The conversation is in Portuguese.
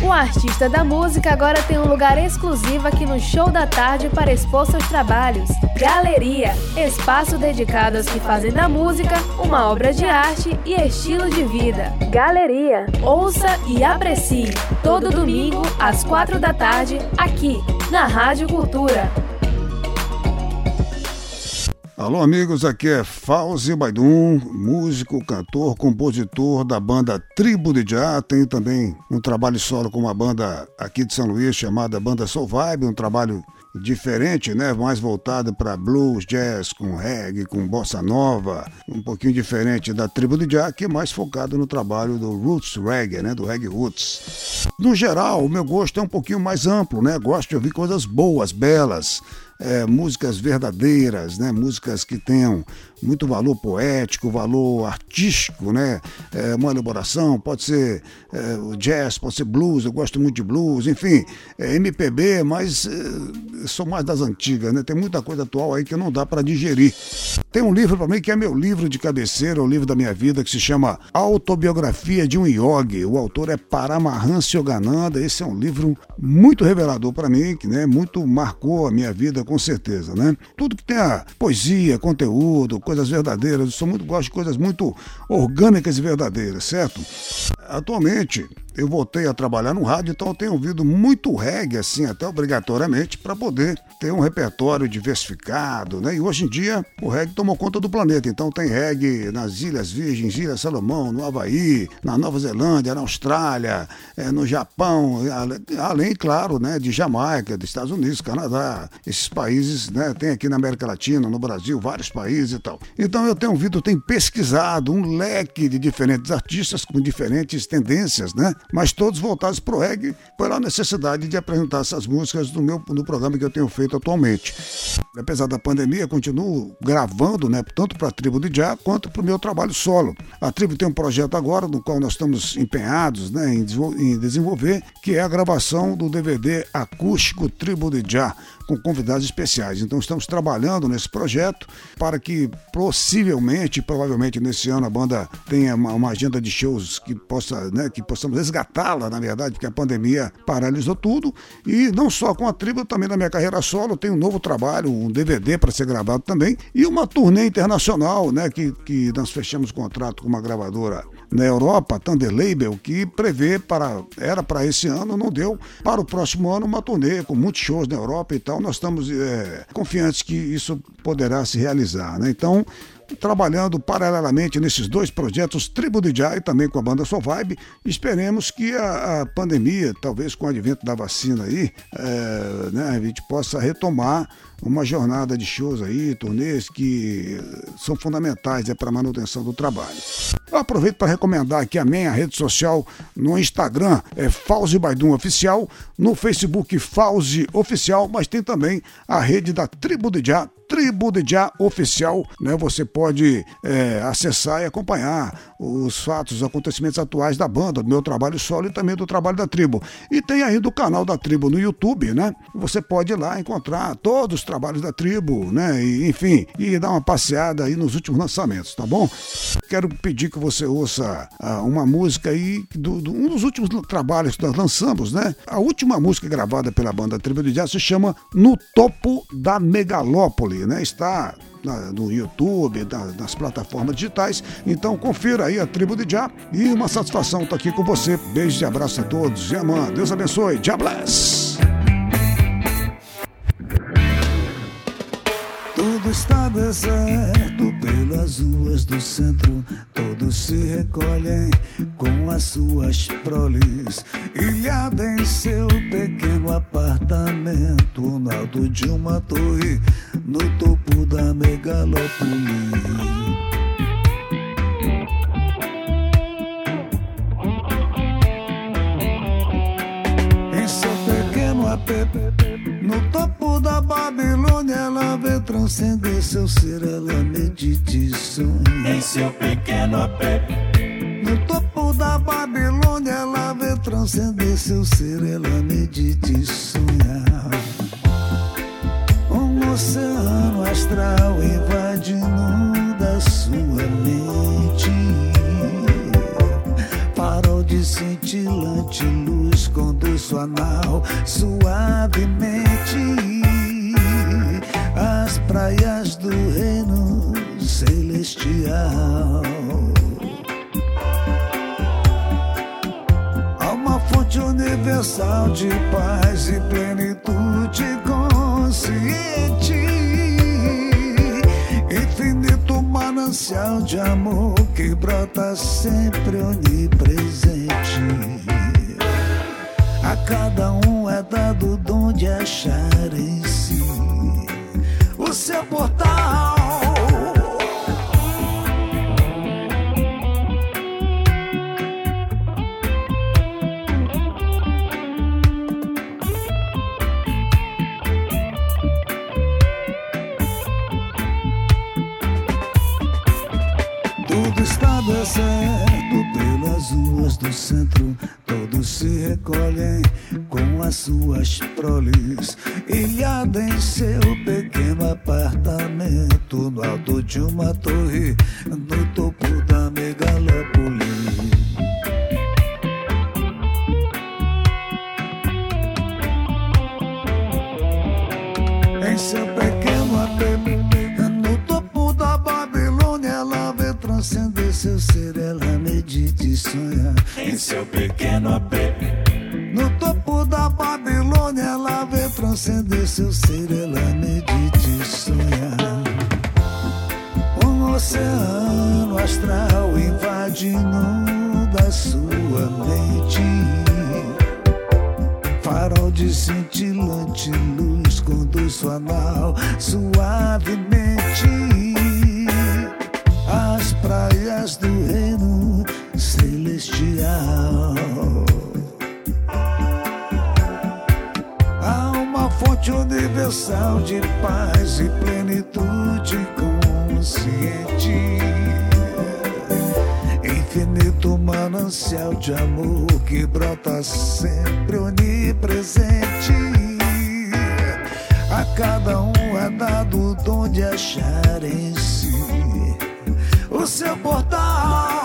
O artista da música agora tem um lugar exclusivo aqui no Show da Tarde para expor seus trabalhos. Galeria, espaço dedicado aos que fazem da música uma obra de arte e estilo de vida. Galeria, ouça e aprecie todo domingo às quatro da tarde aqui na Rádio Cultura. Alô, amigos, aqui é Fauzi Baidum, músico, cantor, compositor da banda Tribo de Já. Tenho também um trabalho solo com uma banda aqui de São Luís chamada Banda Soul Vibe, um trabalho diferente, né? Mais voltado para blues, jazz, com reggae, com bossa nova, um pouquinho diferente da Tribo de Já, que é mais focado no trabalho do roots reggae, né? Do reggae roots. No geral, o meu gosto é um pouquinho mais amplo, né? Gosto de ouvir coisas boas, belas, é, músicas verdadeiras, né? músicas que tenham muito valor poético, valor artístico, né? É, uma elaboração, pode ser é, jazz, pode ser blues, eu gosto muito de blues, enfim, é, MPB, mas é, sou mais das antigas, né? Tem muita coisa atual aí que não dá para digerir. Tem um livro para mim que é meu livro de cabeceira, o livro da minha vida, que se chama Autobiografia de um Yogi. O autor é Paramahansa Yogananda. Esse é um livro muito revelador para mim, que né, muito marcou a minha vida, com certeza, né? Tudo que tenha poesia, conteúdo, coisas verdadeiras. Eu sou muito, gosto de coisas muito orgânicas e verdadeiras, certo? Atualmente, eu voltei a trabalhar no rádio, então eu tenho ouvido muito reggae, assim, até obrigatoriamente, para poder ter um repertório diversificado, né? E hoje em dia o reggae tomou conta do planeta, então tem reggae nas Ilhas Virgens, Ilha Salomão, no Havaí, na Nova Zelândia, na Austrália, é, no Japão, além, claro, né, de Jamaica, dos Estados Unidos, Canadá, esses países, né? Tem aqui na América Latina, no Brasil, vários países e tal. Então eu tenho ouvido, tenho pesquisado um leque de diferentes artistas com diferentes tendências, né? Mas todos voltados para o reggae pela necessidade de apresentar essas músicas no meu no programa que eu tenho feito atualmente. Apesar da pandemia, continuo gravando, né, tanto para a tribo de Já quanto para o meu trabalho solo. A tribo tem um projeto agora no qual nós estamos empenhados, né, em, desenvolver, que é a gravação do DVD acústico Tribo de Já com convidados especiais. Então estamos trabalhando nesse projeto para que possivelmente, provavelmente nesse ano a banda tenha uma, uma agenda de shows que possa, né, que possamos resgatá-la, na verdade, porque a pandemia paralisou tudo. E não só com a tribo, também na minha carreira solo, tem um novo trabalho, um DVD para ser gravado também, e uma turnê internacional, né, que, que nós fechamos contrato com uma gravadora na Europa, Thunder Label, que prevê para era para esse ano, não deu, para o próximo ano uma turnê com muitos shows na Europa e tal. Nós estamos é, confiantes que isso poderá se realizar, né? Então, trabalhando paralelamente nesses dois projetos, Tribo de Jai também com a banda Soul Vibe. Esperemos que a, a, pandemia, talvez com o advento da vacina aí, é, né, a gente possa retomar uma jornada de shows aí, turnês que são fundamentais é, para a manutenção do trabalho. Eu aproveito para recomendar aqui a minha rede social no Instagram, é Fauzi Baidum Oficial, no Facebook Fauzi Oficial, mas tem também a rede da Tribo de Já, Tribo de Já Oficial, né? Você pode é, acessar e acompanhar os fatos, os acontecimentos atuais da banda, do meu trabalho solo e também do trabalho da tribo. E tem ainda o canal da tribo no YouTube, né? Você pode ir lá encontrar todos os trabalhos da tribo, né? E, enfim, e dar uma passeada aí nos últimos lançamentos, tá bom? Quero pedir que você ouça uh, uma música aí, do, do, um dos últimos trabalhos que nós lançamos, né? A última música gravada pela banda Tribo de Jazz se chama No Topo da Megalópole, né? Está na, no YouTube, na, nas plataformas digitais. Então confira aí a Tribo de Já e uma satisfação estar aqui com você. Beijo e abraço a todos. E amã, Deus abençoe. Já bless! Tudo está deserto pelas ruas do centro. Todos se recolhem com as suas proles. Ilhada em seu pequeno apartamento, no alto de uma torre, no topo da megalópole. Em seu pequeno app no topo da transcender seu ser, ela medita e sonha. Em seu pequeno apé. No topo da Babilônia ela vê transcender seu ser, ela medita e sonha. Um oceano astral invadindo da sua mente. Farol de cintilante luz luz conduz sua nau suavemente de paz e plenitude consciente, infinito manancial de amor que brota sempre onipresente. A cada um é dado o dom de achar Deserto pelas ruas do centro. Todos se recolhem com as suas prolis. Ilhada em seu pequeno apartamento. No alto de uma torre, no topo da megalópole. Em seu transcender seu ser, ela medita e sonha. Em seu pequeno AP, No topo da Babilônia, ela vê transcender seu ser, ela medita e sonha. Um oceano astral invadindo da sua mente. Farol de cintilante luz conduz sua nau suavemente celestial. Há uma fonte universal de paz e plenitude consciente. Infinito manancial de amor que brota sempre onipresente. A cada um é dado o achar em si o seu portal.